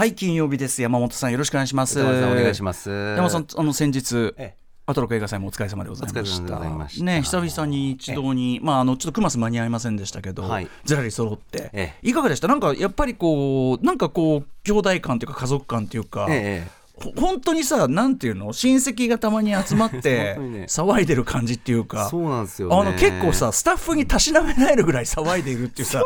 はい金曜日です。山本さんよろしくお願いします。山本さんお願いします。山本さんあの先日ええ。アトロク映画祭もお疲れ様でございましお疲れ様でございました。たね久々に一堂にまああのちょっとクマス間に合いませんでしたけど、はい。ずらり揃って、えいかがでした？なんかやっぱりこうなんかこう兄弟感というか家族感というか、ええほ本当にさなんていうの？親戚がたまに集まって騒いでる感じっていうかそうなんですよね。あの結構さスタッフにたしなめられるぐらい騒いでいるっていうさ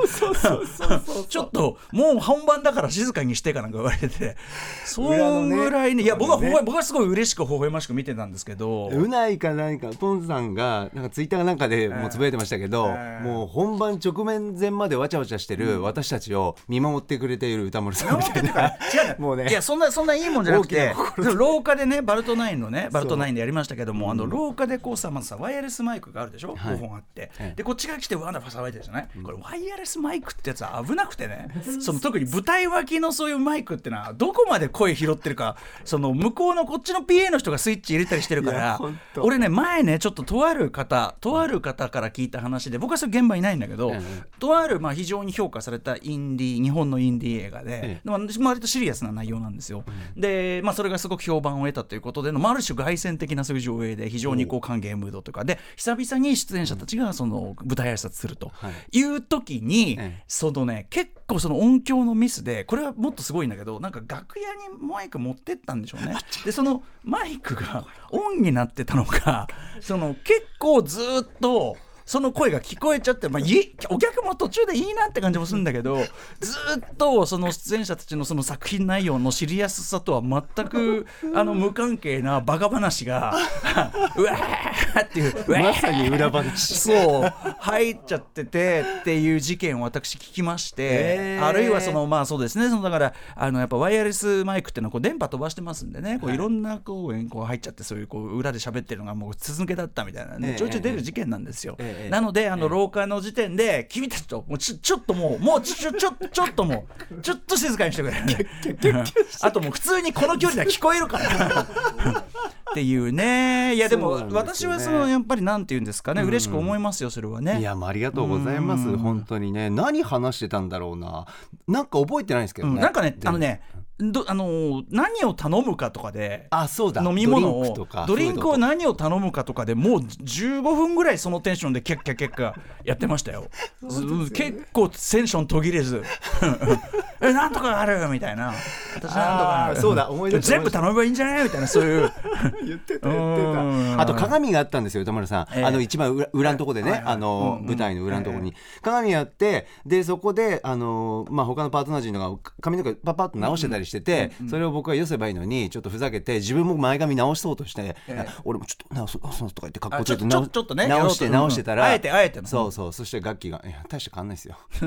ちょっともう本番だから静かにしてかなんか言われてそんぐらいねいや僕は僕はすごい嬉しく微笑ましく見てたんですけどうないか何かポンさんがなんかツイッターなんかでもうつぶやいてましたけど、ええ。もう本番直面前までわちゃわちゃしてる私たちを見守ってくれている歌丸さんみたいな。違う。もうね。いやそんなそんないいもんじゃなくて大きでも廊下でねバルトナインのねバルトナインでやりましたけどもあの廊下でこうさまずさワイヤレスマイクがあるでしょ、はい。5本あって、ええでこっちが来てわーな騒いでるじゃない、これワイヤレスマイクってやつは危なくてねその特に舞台脇のそういうマイクってのはどこまで声拾ってるかその向こうのこっちの PA の人がスイッチ入れたりしてるから俺ね前ねちょっととある方とある方から聞いた話で僕はそれ現場いないんだけど、ええとあるまあ非常に評価されたインディー日本のインディー映画で、ええ。まあ割とシリアスな内容なんですよ。で、まあ、それがすごく評判を得たということでの、まあ、ある種凱旋的なそういう上映で非常にこう歓迎ムードとかで久々に出演者たちがその舞台挨拶するとはいいう時に、ええそのね結構その音響のミスでこれはもっとすごいんだけどなんか楽屋にマイク持ってったんでしょうね。でそのマイクがオンになってたのかその結構ずっと。その声が聞こえちゃって、まあ、いお客も途中でいいなって感じもするんだけど ずっとその出演者たちのその作品内容のシリアスさとは全く あの無関係なバカ話が うわーっていうまさに裏話。そう入っちゃっててっていう事件を私聞きまして、あるいはそのまあそうですねそのだからあのやっぱワイヤレスマイクっていうのはこう電波飛ばしてますんでねこうい。ろんなこうこう入っちゃってそういうこう裏で喋ってるのがもう続けだったみたいなね、ええ。ちょいちょい出る事件なんですよ。ええなのであの廊下の時点で君たちともうちょっともうもうちょちょちょちょっともうちょっと静かにしてくれ。あともう普通にこの距離では聞こえるから。っていうね。いやでも私はそのやっぱりなんて言うんですかね、嬉しく思いますよそれはね。いやありがとうございます。うん。本当にね。何話してたんだろうな。なんか覚えてないんですけどね、うん。なんかねで。あのねどあのー何を頼むかとかであそうだ。飲み物を。ドリンクを何を頼むかとかでもう15分ぐらいそのテンションでキャッキャキャッキャやってましたよず結構テンション途切れずえなんとかあるみたいな私なんとかあるそうだ思い出全部頼めばいいんじゃないみたいなそういう言ってたうんあと鏡があったんですよ歌丸さん、ええあの一番裏裏のとこでね、はいはいあの、舞台の裏のとこに、鏡あってでそこであの、まあ、他のパートナー陣のが髪の毛パパッと直してたりしてて、それを僕は寄せばいいのにちょっとふざけて自分も前髪直そうとして、ええ。俺もちょっと直そとか言って格好あちょつけて直ちょっとね直して直してたら、うんあえてあえての。そうそう。そして楽器が「いや大して変わんないですよ」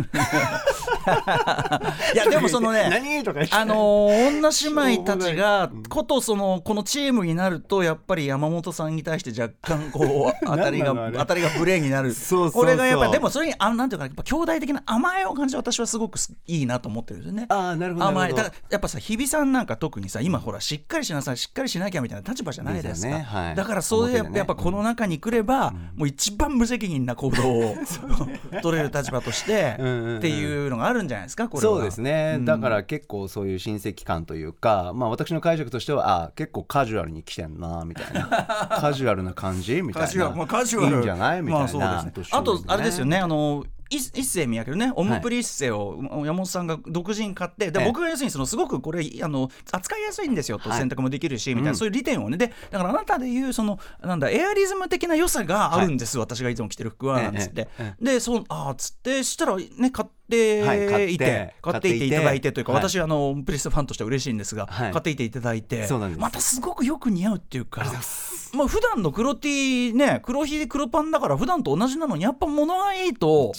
いやでもそのね 何とかあのー女姉妹たちがことそのこのチームになるとやっぱり山本さんに対して若干こう当たりが 当たりがブレーになる。そうそうそう。これがやっぱでもそれにあなんていうかやっぱ兄弟的な甘えを感じて私はすごくいいなと思ってるんですよね。ああなるほど。甘えだからやっぱさ日比さんなんか特にさ今ほらしっかりしなさいしっかりしなきゃみたいな立場じゃないですか。ね。はい。だからそういうやっぱ,、表でね。やっぱこの中に来れば、もう一番無責任な行動を 取れる立場としてうんうんうん。っていうのがあるんじゃないですかこれは。そうですね、だから結構そういう親戚感というか、まあ、私の解釈としてはあ結構カジュアルに来てんなみたいな。カジュアルな感じ？みたいな。カジュアル、まあ、カジュアル。いいんじゃない？みたいな、まあそうですね。あとあれですよね。あのい一世三宅のねオムプリッセを山本さんが独自に買ってでええ。僕が要するにそのすごくこれあの扱いやすいんですよとはい。選択もできるしみたいな、うん。そういう利点をね。でだからあなたでいうそのなんだエアリズム的な良さがあるんです、私がいつも着てる服はなんつって、えええでそうあーっつってしたらね買ってっていて、買っていていただいてというか、はい私あのプリッセファンとしては嬉しいんですが、はい。買っていていただいてまたすごくよく似合うっていうか。まあ普段の黒 T ね黒ひで黒パンだから普段と同じなのにやっぱ物がいいと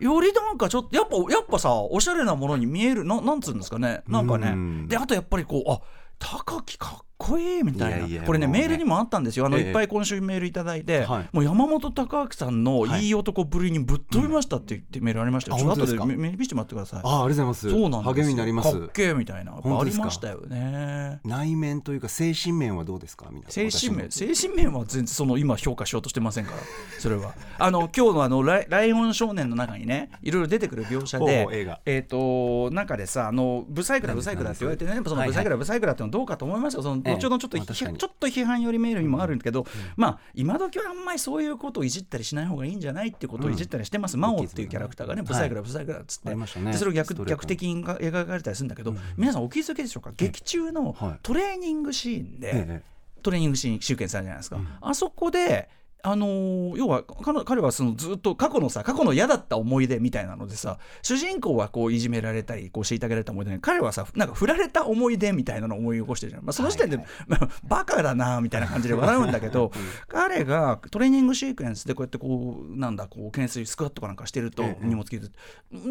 よりなんかちょっとやっぱやっぱさおしゃれなものに見えるななんつうんですかね。なんかね。うん。であとやっぱりこうあ高木かっこいいみたいな。いやいやこれねねメールにもあったんですよ。あの、ええ。いっぱい今週メールいただいて、はい。もう山本隆明さんのはい。いい男ぶりにぶっ飛びましたって言ってメールありました。よ、あちょっと本当ですか？後でめ見せてもらってください。あありがとうございます。そうなん励みになります。かっけえみたいな。ありましたよね。内面というか精神面はどうですか？精神面？精神面は全然その今評価しようとしてませんから。それは。あの今日のあのライ「ライオン少年」の中にねいろいろ出てくる描写でえっ、と中でさあのブサイクだブサイクだって言われてねそのブサイクだブサイクだってのはどうかと思いますよ。そのええ後ほどちょっと、まあちょっと批判寄りメールにもあるんだけど、まあ今時はあんまりそういうことをいじったりしない方がいいんじゃないってことをいじったりしてます、マオっていうキャラクターがねブサイクだブサイクだっつって、ね。でそれを逆逆的に描かれたりするんだけど、皆さんお気づきでしょうか？劇中のはい。トレーニングシーンで、ええ。トレーニングシーンシーケンスあるじゃないですか、あそこであのー要は彼彼はそのずっと過去のさ過去の嫌だった思い出みたいなのでさ主人公はこういじめられたりこう虐げられた思い出に彼はさなんか振られた思い出みたいなのを思い起こしてるじゃん、まあ、その時点で、まあ、バカだなみたいな感じで笑うんだけど 彼がトレーニングシークエンスでこうやってこうなんだこう懸垂スクワットかなんかしてるとええ荷物聞いて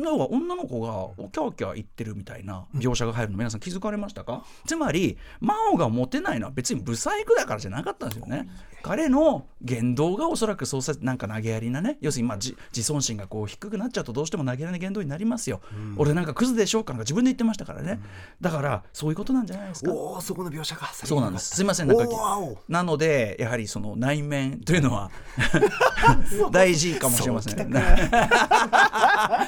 要は女の子がキャーキャー言ってるみたいな描写が入るの皆さん気づかれましたか？つまり真央がモテないのは別にブサイクだからじゃなかったんですよね。彼の言動がおそらくそうさなんか投げやりなね。要するにまあ自自尊心がこう低くなっちゃうとどうしても投げやりな言動になりますよ、俺なんかクズでしょうかなんか自分で言ってましたからね、だからそういうことなんじゃないですか。おおそこの描写がそうなんです。すみません、なんかなので、やはりその内面というのは 大事かもしれません。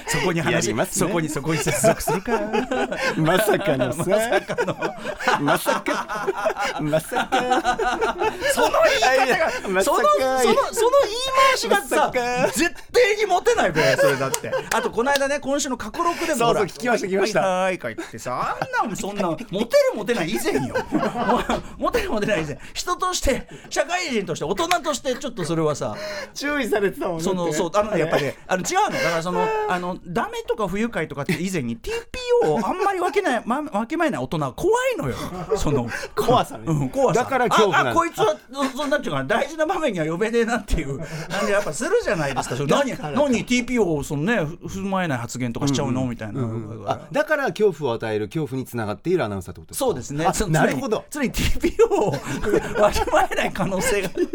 そ こにや話、りますね。そこにそこに接続するか。まさかの。さまさか。まさか。その言い方が、まそのそのその言い回しがまさ絶対にモテないべ、それだって。あとこの間ね、今週の過去録でもそうそう聞きました聞きました。はいはいか言ってさ、あんなんそんなモテるモテない以前よ。モテるモテない以前、人として社会人として大人としてちょっとそれはさ。注意されてたもんねそのそうあのねやっぱりねあの違うの。だからその あのダメとか不愉快とかって以前に TPO をあんまり分けない、ま、分けまえない大人は怖いのよ。その 怖さね。うん、怖さ。だから恐怖ああこいつはそそんなんていうかな大事な場面には呼べねえなっていうなんでやっぱするじゃないですか。何何？TPO をそのねふ踏まえない発言とかしちゃうの、みたいな、あだから恐怖を与える恐怖につながっているアナウンサーってことですかそうですね。なるほど。常に常に TPO をわきまえない可能性が TPO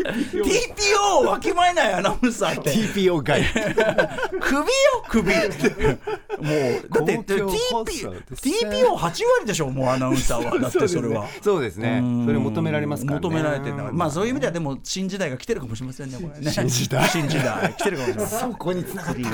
をわきまえないアナウンサーって。TPO 外。首よ？首。もうだって公共放 TP 送ですね。TPO8 割でしょもうアナウンサーは。だってそれは。そうですね。うんそれ求められますからね。求められてるんだから。まあそういう意味ではでも新時代が来てるかもしれませんね これね。新時代新時代来てるかもしれませんそこにつながっている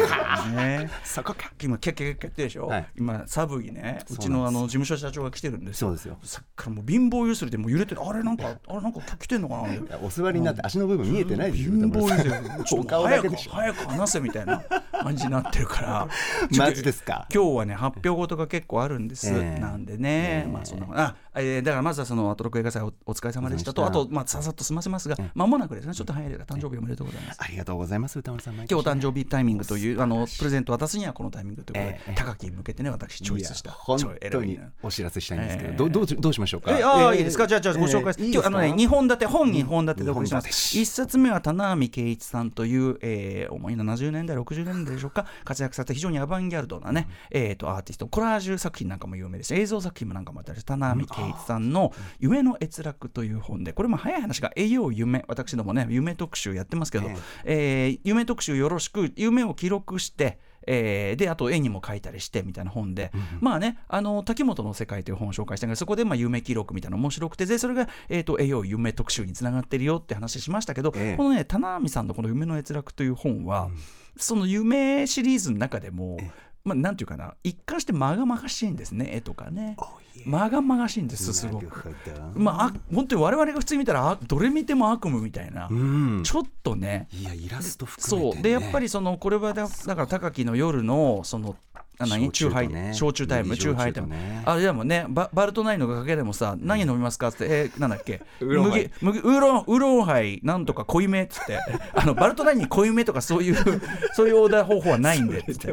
ね。そこか。今キャッキャッでしょ、はい今サブにねうちのあの事務所社長が来てるんですよそうですよさっきからもう貧乏ゆすりでもう揺れてるあれなんかあれなんか来てんのかなお座りになって足の部分見えてないですよ貧乏ゆすりちょっおと早く話せみたいな感じになってるから。マジですか？今日はね発表事が結構あるんです、ええなんでね、ええ。まあそんなあ、えーだからまずはそのアトロク映画祭おお疲れ様でしたとあとまあささっと済ませますが間もなくですねちょっと早いですが誕生日おめでとうございます。ありがとうございます。歌丸さん今日お誕生日タイミングというあのプレゼント渡すにはこのタイミングということで、ええ。高木に向けてね私チョイスした本当にお知らせしたいんですけど、ええ。どうどうどうしましょうか？えああ、ええいいですか？じゃあじゃあご紹介。しええいい今日あのね2本立て本2本立てでお送りします。一冊目は棚波圭一さんという、えー、主に70年代60年代でしょうか？活躍された非常にアバンギャルドなね、えー、とアーティスト。コラージュ作品なんかも有名です。映像作品もなんかもあったり棚波圭一さんの「夢の閲楽」という本でこれも早い話が「栄養夢」私どもね夢特集やってますけど、えー夢特集よろしく夢を記録してえーであと絵にも描いたりしてみたいな本で、まあねあの滝本の世界という本を紹介したけどそこでまあ夢記録みたいなの面白くてでそれが、えー、と栄養夢特集につながってるよって話しましたけど、ええ。このね棚波さんのこの「夢の閲楽」という本は、その夢シリーズの中でも、まあ、なんていうかな一貫してまがまがしいんですね絵とかねまがまがしいんですすごく。まあ、あ本当に我々が普通に見たらあどれ見ても悪夢みたいな、うん。ちょっとねいやイラスト含めて、ね。そうでやっぱりそのこれはだだから高木の夜のそのあ何？チューハイ焼酎とね。焼酎タイム？麦チューハイタイム。ねあでもねババルトナインのかけでもさ何飲みますか？ってえーなんだっけ？ウーロン麦麦ウーロンウーロンハイなんとか濃いめ？っつって。あのバルトナインに濃いめとかそういう そういうオーダー方法はないんで。っつって。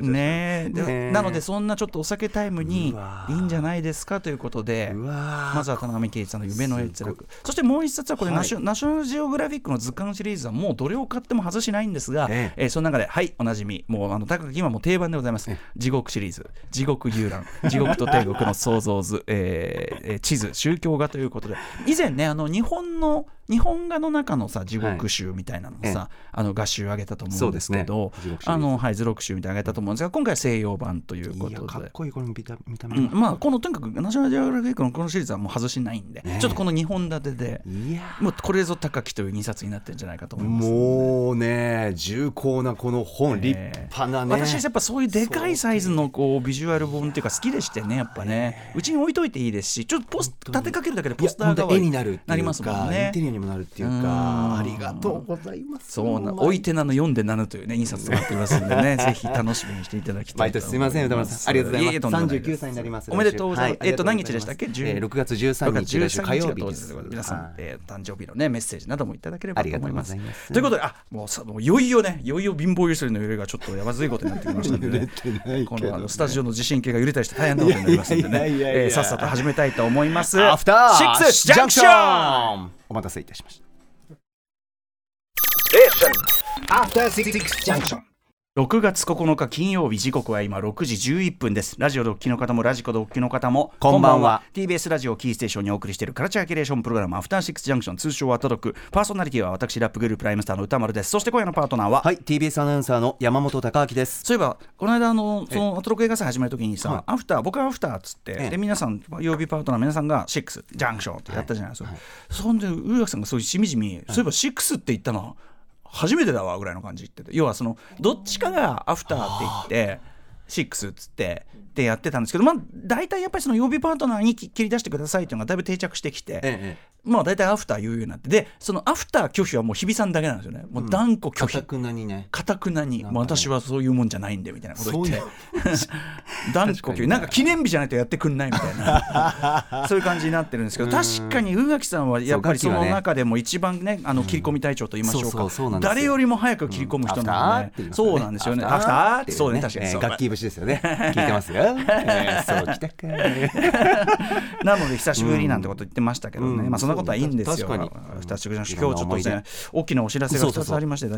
ねねえ。なのでそんなちょっとお酒タイムにいいんじゃないですか？ということでまずは田上圭一さんの夢の閲楽そしてもう一冊はこれ、はい。ナショナショナルジオグラフィックの図鑑シリーズはもうどれを買っても外しないんですが、ええ。ーその中ではいおなじみ。もうあの高木今もう定番でございます、え地獄シリーズ地獄遊覧地獄と天国の創造図、えー地図宗教画ということで。以前ねあの日本の日本画の中のさ地獄集みたいなのをさ、あの画集上げたと思うんですけどね。あのはい図録集みたいなの上げたと思うんですが今回は西洋版というこいやとで。かっこいいこれ見た見た目うん、が、まあこのとにかくナショナルジオグラフィックのこのシリーズはもう外しないんで、ねちょっとこの2本立てでもうこれぞ高きという2冊になってるんじゃないかと思います。もうね重厚なこの本、立派なね。私はやっぱそういうでかいサイズのこうビジュアル本っていうか好きでしてねやっぱね。うちに置いといていいですしちょっとポス立てかけるだけでポスターが絵になるなりますもんねもなるっていううん。かありがとうございます。そうなうまいてなの読んでなのというね 印刷となってますんでねぜひ楽しみにしていただきたい毎年す。みません歌丸さん。ありがとうございますええとんでもな39歳になります。おめでとうございます、はい。えっと何日でしたっけ？ありがとうございますえー6月13日6来週火曜日皆さん、はい。えー誕生日のねメッセージなどもいただければと思います。といます。ということであもうさもういよいよねいよいよ貧乏ゆすりの揺れがちょっとやばずいことになってきましたんでこのあのスタジオの地震計が揺れたりして大変なことになりますんでね。さっさと始めたいと思います。アフターシックスジャンクションンお待たせいたしました6月9日金曜日時刻は今6時11分です。ラジオでお聞きの方もラジコでお聞きの方もこんばんは。TBS ラジオキーステーションにお送りしているカルチャーキュレーションプログラムアフターシックスジャンクション通称は届くパーソナリティは私ラップグループライムスターの歌丸です。そして今夜のパートナーは、はい TBS アナウンサーの山本貴明です。そういえばこの間あのそのアトロク映画祭始まる時にさ、はい。アフター僕はアフターっつって、ええ。で皆さん曜日パートナー皆さんがシックスジャンクションってやったじゃないですか、そんで上垣さんがそういうしみじみ、そういえばシックスって言ったの初めてだわぐらいの感じ言ってて。要はそのどっちかがアフターって言ってシックスっつってでやってたんですけどまあ大体やっぱりその曜日パートナーに切り出してくださいっていうのがだいぶ定着してきて、ええまあ大体アフター言うようになってでそのアフター拒否はもう日比さんだけなんですよね。もう断固拒否、かたくなにね。かたくなに、私はそういうもんじゃないんでみたいなこと言って。断固拒否。なんか記念日じゃないとやってくんないみたいな。そういう感じになってるんですけど確かに宇垣さんはやっぱりその中でも一番ねあの切り込み隊長と言いましょうか。誰よりも早く切り込む人なんで、ね。そうなんですよね。アフターってそうね確かに楽器節ですよね。聞いてますよ。えーそうきたかなので久しぶりなんてこと言ってましたけどね、うん。まあそんなことはいいんですよ。確かに。二つ今日ちいろん。な思い出ょっとね大きなお知らせが2そうそうそう。つありまして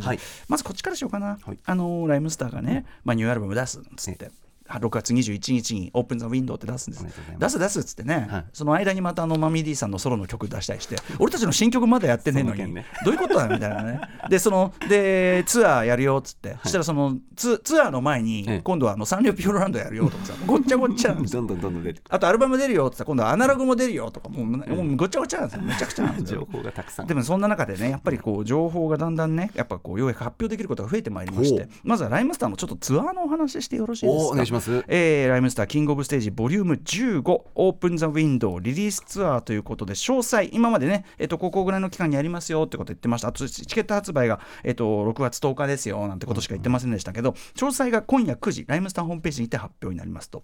まずこっちからしようかな。はい。あのライムスターがね、まあニューアルバム出すっつって。あ6月21日に「オープン・ザ・ウィンドウ」って出すんです。出す出すっつってね、はい。その間にまたあのマミー D さんのソロの曲出したりして俺たちの新曲まだやってねえのに、ね。どういうことだみたいなね。でそのでツアーやるよっつって、そしたらそのツツアーの前にええ。今度はあのサンリオピューロランドやるよとかさごっちゃごっちゃなんですよ。どんどんどんどん出てくあとアルバム出るよって言ったら今度はアナログも出るよとかもうもうごちゃごちゃなんですよ。めちゃくちゃなんですよ。る情報がたくさん。でもそんな中でねやっぱりこう情報がだんだんねやっぱこうようやく発表できることが増えてまいりましてまずはライムスターのちょっとツアーのお話してよろしいですか？おお願いしますえーライムスターキングオブステージボリューム15オープンザウィンドウリリースツアーということで詳細今までねえっ、とここぐらいの期間にやりますよってこと言ってました。あとチケット発売がえっ、と6月10日ですよなんてことしか言ってませんでしたけど詳細が今夜9時ライムスターホームページにて発表になりますと。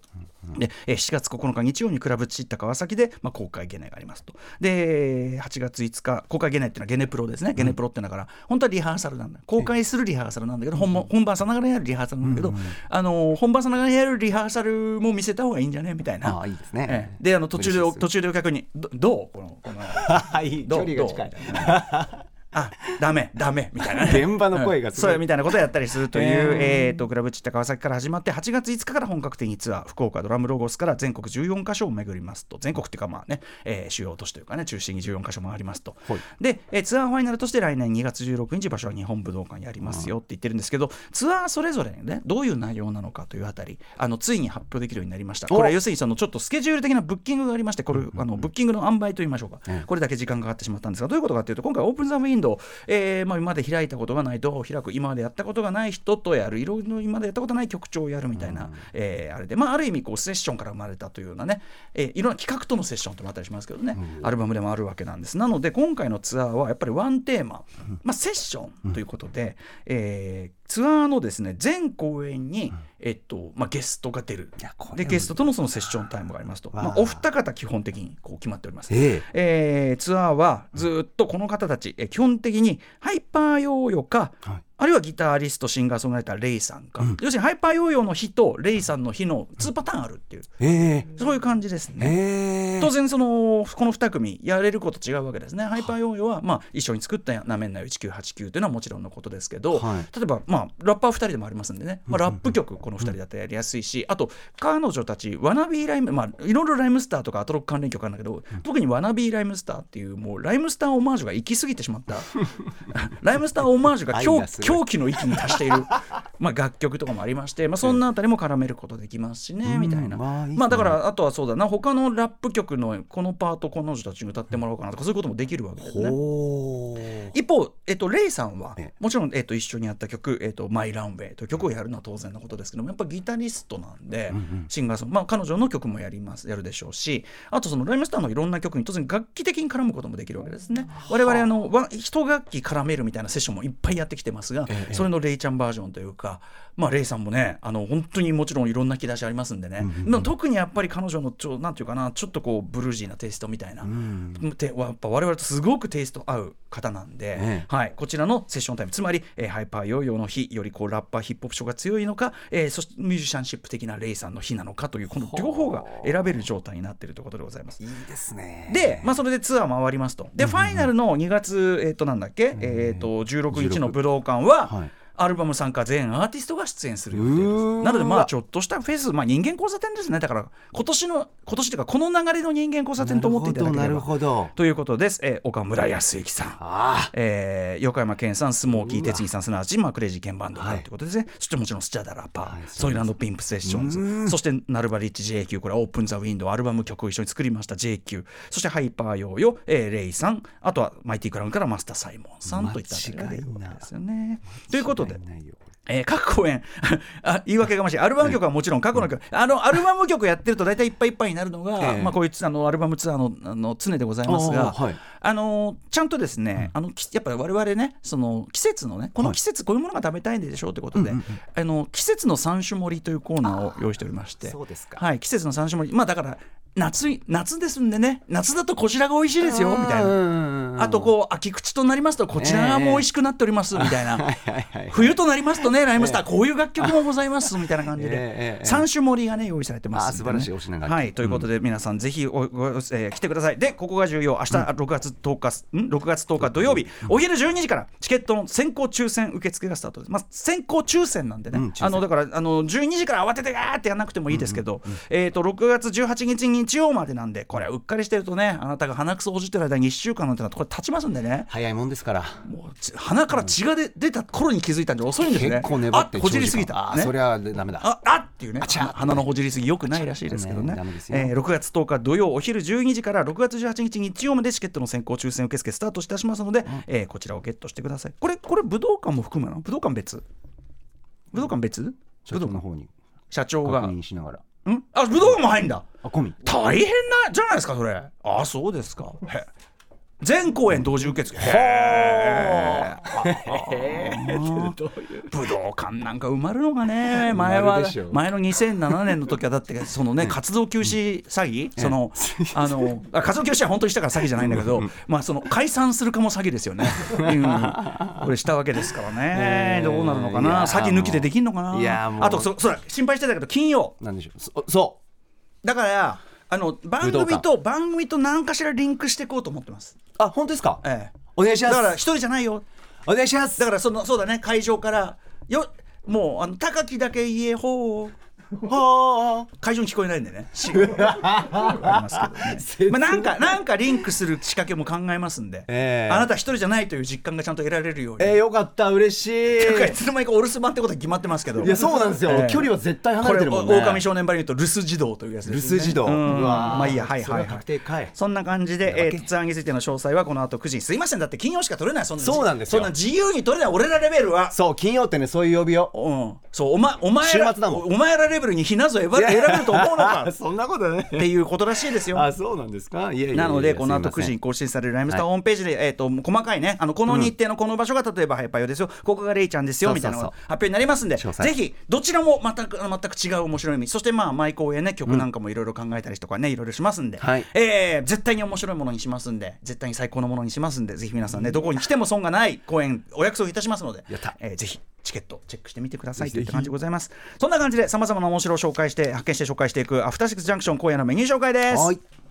で、えー7月9日日曜にクラブチッタ川崎で、まあ、公開ゲネがありますと。で8月5日公開ゲネっていうのはゲネプロですね。ゲネプロってだから、本当はリハーサルなんだ。公開するリハーサルなんだけど、本番本番さながらやるリハーサルなんだけど、あのー本番さながらやるリハーサルも見せた方がいいんじゃね？みたいな。ああいいですね。ええ。であの途中で途中でお客にどどう？このこの はい。距離が近い。どう？あダメダメみたいなね、現場の声がすごい。そうみたいなことをやったりするという、ええー、とクラブチッタ川崎から始まって8月5日から本格的にツアー福岡ドラムロゴスから全国14カ所を巡りますと。全国っていうかまあね、えー主要都市というかね中心に14カ所回りますと、はい。で、えーツアーファイナルとして来年2月16日場所は日本武道館やりますよって言ってるんですけどツアーそれぞれねどういう内容なのかというあたりあのついに発表できるようになりました。これは要するにそのちょっとスケジュール的なブッキングがありましてこれあのブッキングの塩梅といいましょうか、うんこれだけ時間がかかってしまったんですがどういうことかというと今回オープン・ザ・ウィンドウ、えーまあ、今まで開いたことがないドアを開く今までやったことがない人とやる。いろいろ今までやったことない曲調をやるみたいな、えーあれで、まあ、ある意味こうセッションから生まれたというようなね、えーいろんな企画とのセッションともあったりしますけどね、アルバムでもあるわけなんです。なので今回のツアーはやっぱりワンテーマ、まあ、セッションということで、えーツアーのですね全公演に、えっとまあ、ゲストが出る。でゲストとのそのセッションタイムがありますと、まあ、お二方基本的にこう決まっております。ええ。えーツアーはずっとこの方たち、えー基本的にハイパーヨーヨか、はいあるいはギタリストシンガーソングライターレイさんか、要するにハイパーヨーヨーの日とレイさんの日の2パターンあるっていう、えそういう感じですー、ね。えー、当然そのこの2組やれること違うわけですね。ハイパーヨーヨーは、まあ、一緒に作った「なめんなよ1989」というのはもちろんのことですけど、はい。例えば、まあ、ラッパー2人でもありますんでね、まあ、ラップ曲この2人だとやりやすいし、あと彼女たちワナビーライム、まあ、いろいろライムスターとかアトロック関連曲あるんだけど、特にワナビーライムス狂気の域に達している。まあ楽曲とかもありまして、まあ、そんなあたりも絡めることできますしね、みたいな。まあいいね。まあだからあとはそうだな。他のラップ曲のこのパート彼女たちに歌ってもらおうかなとかそういうこともできるわけですね。一方、えっと、レイさんはええ。もちろん、えっと、一緒にやった曲「えっと、マイ・ランウェイ」という曲をやるのは当然のことですけどもやっぱギタリストなんで、シンガーソング、まあ、彼女の曲もやりますやるでしょうしあとそのライムスターのいろんな曲に当然楽器的に絡むこともできるわけですね。我々あのわ一楽器絡めるみたいなセッションもいっぱいやってきてますが、ええ。それのレイちゃんバージョンというか、まあ、レイさんもねあの本当にもちろんいろんな引き出しありますんでね、でも特にやっぱり彼女のちょなんていうかなちょっとこうブルージーなテイストみたいな、てやっぱ我々とすごくテイスト合う方なんで、ええ。はい、こちらのセッションタイム。つまり、えーハイパーヨーヨーの日よりこうラッパーヒップホップ色が強いのか、えーそしてミュージシャンシップ的なレイさんの日なのかというこの両方が選べる状態になっているということでございます。いいですね。で、まあ、それでツアー回りますと。で、ファイナルの2月、えっ、と、なんだっけ、えっ、と、16日の武道館は、はいアルバム参加全アーティストが出演する予定です。なのでまあちょっとしたフェス、まあ、人間交差点ですね。だから今年の今年というかこの流れの人間交差点と思っていただけなるればほど。ということです、えー岡村靖幸さん。あえー横山健さん、スモーキー哲二さん、すなわち、まあ、クレイジーケンバンドということですね、そしてもちろんスチャダラパー、はい Soil and Pimp Sessions、そしてナルバリッチ JQ、これは Open The Window、アルバム曲を一緒に作りました。JQ、そしてハイパーヨーヨー、えーレイさん、あとは Mighty Crown からマスター・サイモンさんといったあたりが出るわけですよね。ということで間違、ないよえー各公演。あ言い訳がましい。アルバム曲はもちろん過去の曲、あのアルバム曲やってると大体いっぱいいっぱいになるのが、ええ。まあ、こういうあのアルバムツアーのあの常でございますがあーはい。あのちゃんとですね、あのきやっぱり我々ねその季節のねこの季節こういうものが食べたいんでしょうということで、あの季節の三種盛りというコーナーを用意しておりまして。そうですか。はい、季節の三種盛り。まあだから夏い夏ですんでね夏だとこちらが美味しいですよみたいな。なあとこう秋口となりますとこちらも美味しくなっておりますみたいな、冬となりますとねライムスターこういう楽曲もございますみたいな感じで。え三種盛りがね用意されてますね。あ素晴らしいお品書き。はいということで皆さんぜひおごえー来てください。でここが重要。明日6月10日ん？6月10日土曜日。お昼12時からチケットの先行抽選受付がスタートです。まあ先行抽選なんでね。あのだからあの12時から慌ててガーってやらなくてもいいですけど。えっと6月18日日曜までなんでこれうっかりしてるとねあなたが鼻くそほじってる間に1週間なんてのはこれ経ちますんでね。早いもんですから。もうち鼻から血が出出た頃に気づいたんで遅いんですね。結構粘ってあほじりすぎた。ねあそりゃダメだ。ああっていうね。鼻のほじりすぎよくないらしいですけどね。ねえー6月10日土曜お昼12時から6月18日日曜までチケットの先行抽選受付スタートいたしますので、えーこちらをゲットしてください。これこれ武道館も含むの？武道館別？武道館別？社長の方に社長確が。ん認しながら。あ武道館も入んだ大変なじゃないですかそれ。あそうですか。へ。全公演同時受付。へえ武道館なんか埋まるのがね 前は前の2007年の時はだってそのね 活動休止詐欺？そのあのあ活動休止は本当にしたから詐欺じゃないんだけどまあその解散するかも詐欺ですよね。うん。これしたわけですからね。えーどうなるのかな？詐欺抜きでできんのかな？いやーもう。あとそそ心配してたけど金曜。なんでしょう。そそだからあの番組と番組と何かしらリンクしていこうと思ってます。うあ本当ですか？ええ、お願いします。だから一人じゃないよ。お願いします。だからそのそうだね。会場からよもうあの高きだけ言えほうはあ。会場に聞こえないんでね。し ありますけどね。まあなんかなんかリンクする仕掛けも考えますんで、ええ。あなた一人じゃないという実感がちゃんと得られるように。えー、よかった嬉しい。なんかいつの間にかお留守番ってことは決まってますけど。いやそうなんですよ、ええ。距離は絶対離これれてるもんね。狼少年バリューと留守児童というやつです、ね、留守児童まあいいやはいはいはい。そんな感じで、えー、ツアーについての詳細はこの後9時。にすいません。だって金曜しか取れない。そんなそうなんですよそんな自由に取れない。俺らレベルは。そう金曜ってねそういう曜日よ。うんそうお,、ま、お前らお前らレベルにひなぞ選ば選べると思うのか。そんなことね。っていうことらしいですよ。あそうなんですか？なので、この後9すいません。時に更新されるライムスターホームページで、えっ、と、細かいね、あの、この日程のこの場所が、例えば、ハイパイオですよ、ここがレイちゃんですよ、みたいな発表になりますんで、ぜひ、どちらも全く、全く違う面白い意味、そして、まあ、毎公演ね、曲なんかもいろいろ考えたりとかね、いろいろしますんで、はい。えー絶対に面白いものにしますんで、絶対に最高のものにしますんで、ぜひ皆さんね、どこに来ても損がない公演、お約束いたしますので、やった。えーぜひ、チケットチェックしてみてくださいといった感じでございます。そんな感じで、さまざまな面白を紹介して、発見して紹介していく、アフターシックスジャンクション今夜のメニュー紹介です。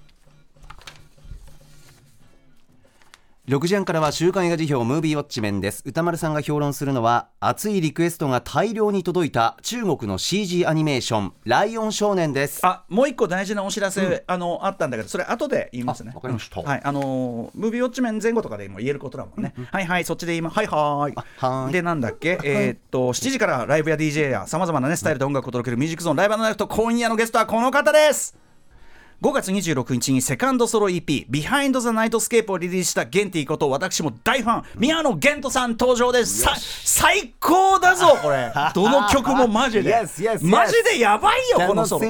6時半からは週刊映画辞表ムービーウォッチメンです。歌丸さんが評論するのは熱いリクエストが大量に届いた中国の CG アニメーションライオン少年です。あもう一個大事なお知らせ、あのあったんだけどそれ後で言いますね。あわかりました。うんはいあのームービーウォッチメン前後とかでも言えることだもんね、はいはいそっちで今はいはーいはーい。でなんだっけ？えーっと7時からライブや DJ やさまざまなねスタイルで音楽を届けるミュージックゾーンライブナイフと今夜のゲストはこの方です5月26日にセカンドソロ EP「 Behind the Nightscape」をリリースしたゲンティこと私も大ファン宮野玄斗さん登場です。さ最高だぞこれ。どの曲もマジで。Yes, yes, yes マジでやばいよこのソロ。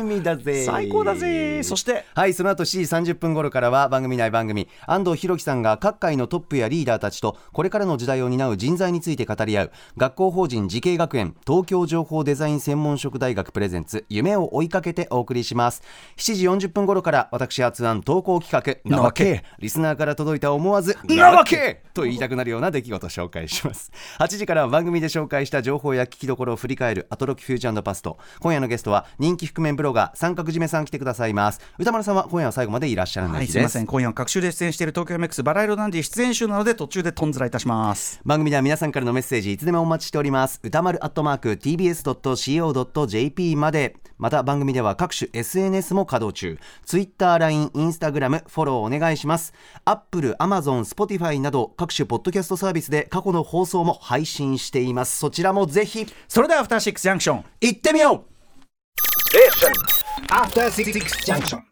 最高だぜ。そして。はいその後7時30分頃からは番組内番組安東弘樹さんが各界のトップやリーダーたちとこれからの時代を担う人材について語り合う学校法人滋慶学園東京情報デザイン専門職大学プレゼンツ夢を追いかけてお送りします。7時40分頃から私発案投稿企画なわけ。リスナーから届いた思わずなわけ。と言いたくなるような出来事を紹介します。8時からは番組で紹介した情報や聞きどころを振り返るアトロキフューチャーパスト。今夜のゲストは人気覆面ブロガー三角締めさん来てくださいます。歌丸さんは今夜は最後までいらっしゃらなはいです、すみません。今夜は各週で出演している東京 MX バラ色ダンディ出演集なので途中でとんずらいたします。番組では皆さんからのメッセージいつでもお待ちしております。歌丸アットマーク tbs.co.jp まで。また番組では各種 SNS も稼働中 Twitter、LINE、Instagram フォローお願いします。Apple、Amazon、Spotify など各種ポッドキャストサービスで過去の放送も配信しています。そちらもぜひ。それではアフターシックスジャンクション。行ってみよう。After Six Junction. えー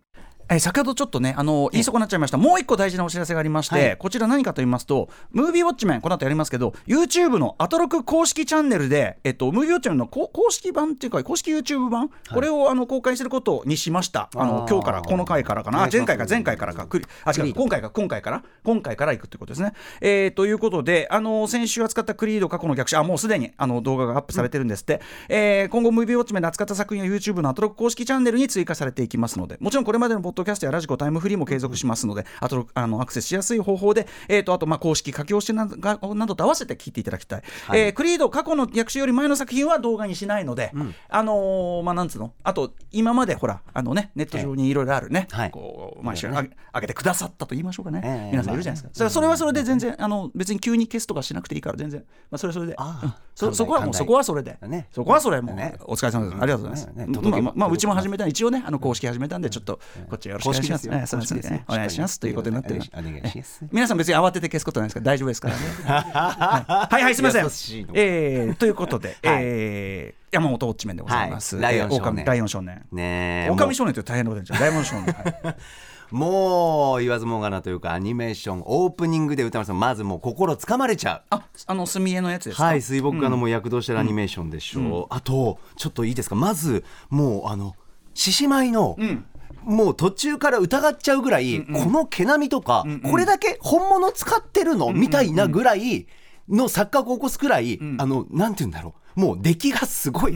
先ほどちょっとねあの言い損なっちゃいました。もう一個大事なお知らせがありまして、はい。こちら何かと言いますとムービーウォッチメンこの後やりますけど YouTube のアトロク公式チャンネルで、えっと、ムービーウォッチメンのこ公式版っていうか公式 YouTube 版、これをあの公開することにしました。あの今日からこの回からかな。前回か前回からかあ違う今回か今回から今回から行くってことですね、えーということであの先週扱ったクリード過去の逆襲あもうすでにあの動画がアップされてるんですって、えー今後ムービーウォッチメンで扱った作品は YouTube のアトロク公式チャンネルに追加されていきますのでもちろんこれまでのドキャストやラジコタイムフリーも継続しますのでアトロクあのアクセスしやすい方法で、えー、とあとまあ公式書き押しなどがなどと合わせて聞いていただきたい、はい。えークリード過去の逆襲より前の作品は動画にしないので、あのーまあなんつうの？あと今までほらあのねネット上にいろいろあるね、はい。こう毎週あげ上げてくださったと言いましょうかね、ええ皆さんいるじゃないですか、それはそれはそれで全然あの別に急に消すとかしなくていいから全然、まあ、それはそれで。ああうんそそこはもうそこはそれで、ね。そこはそれも。う、ね。お疲れ様です、ありがとうございます、ねまあまあまあうちも始めた一応ねあの公式始めたんでちょっとこっちよろしくお願いします。ね。すよお願いしますということになってる。お願いします。ええ皆さん別に慌てて消すことないですから大丈夫ですからね。はい。はいはいすみません。えーということで、えー山本ウォッチメンでございます、はい。ライオンえー少年狼ライオン少年。ねえ狼少年って大変なことになっちゃう。ライオン少年、はいもう言わずもがなというかアニメーションオープニングで歌丸さんまずもう心つかまれちゃう。ああの墨絵のやつですか？はい水墨画のもう躍動してるアニメーションでしょう、あとちょっといいですか？まずもうあの獅子舞の、もう途中から疑っちゃうぐらい、この毛並みとか、これだけ本物使ってるの、みたいなぐらいの錯覚を起こすくらい、あのなんて言うんだろうもう出来がすごい、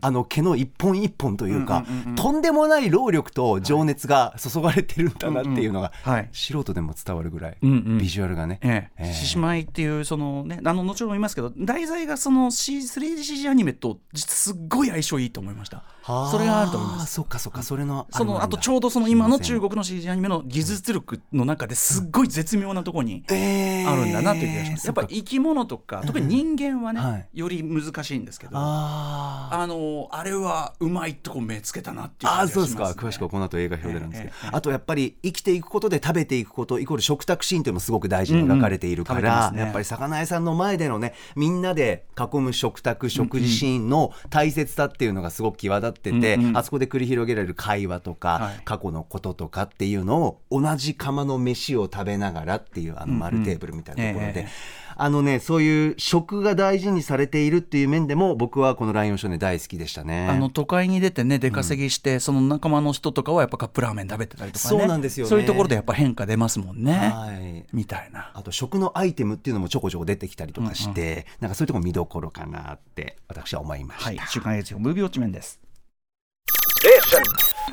あの毛の一本一本というか、とんでもない労力と情熱が注がれてるんだなっていうのが、はい。素人でも伝わるぐらい、んうん。ビジュアルがね。ええ、ええ。獅子舞っていうそのねあの後ほど言いますけど題材がその C- 3DCG アニメと実すっごい相性いいと思いました。それがあると思います。そっかそっかそれのそのあとちょうどその今の中国の CG アニメの技術力の中ですっごい絶妙なところにえーあるんだなという気がします、やっぱそ生き物とか特に人間はね、はい。より難しいんですけどああのあれはうまいとこ目つけたなっていうあ感じそうですか。詳しくはこの後映画表出るんですけど、ええええあとやっぱり生きていくことで食べていくことイコール食卓シーンというのもすごく大事に描かれているから、うんうんね。やっぱり魚屋さんの前でのねみんなで囲む食卓食事シーンの大切さっていうのがすごく際立ってて、うんうん。あそこで繰り広げられる会話とか、はい。過去のこととかっていうのを同じ釜の飯を食べながらっていうあの丸テーブルみたいなところで、ええあのねそういう食が大事にされているっていう面でも僕はこのライオンショーね大好きでしたね。あの都会に出てね出稼ぎして、その仲間の人とかはやっぱカップラーメン食べてたりとかね。そうなんですよね。そういうところでやっぱ変化出ますもんね、はい。みたいな。あと食のアイテムっていうのもちょこちょこ出てきたりとかして、なんかそういうところ見どころかなって私は思いました、はい。週刊月曜ムービーウォッチメンです。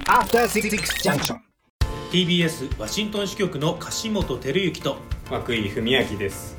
After Six Junction. TBS ワシントン支局の樫本照之と涌井文明です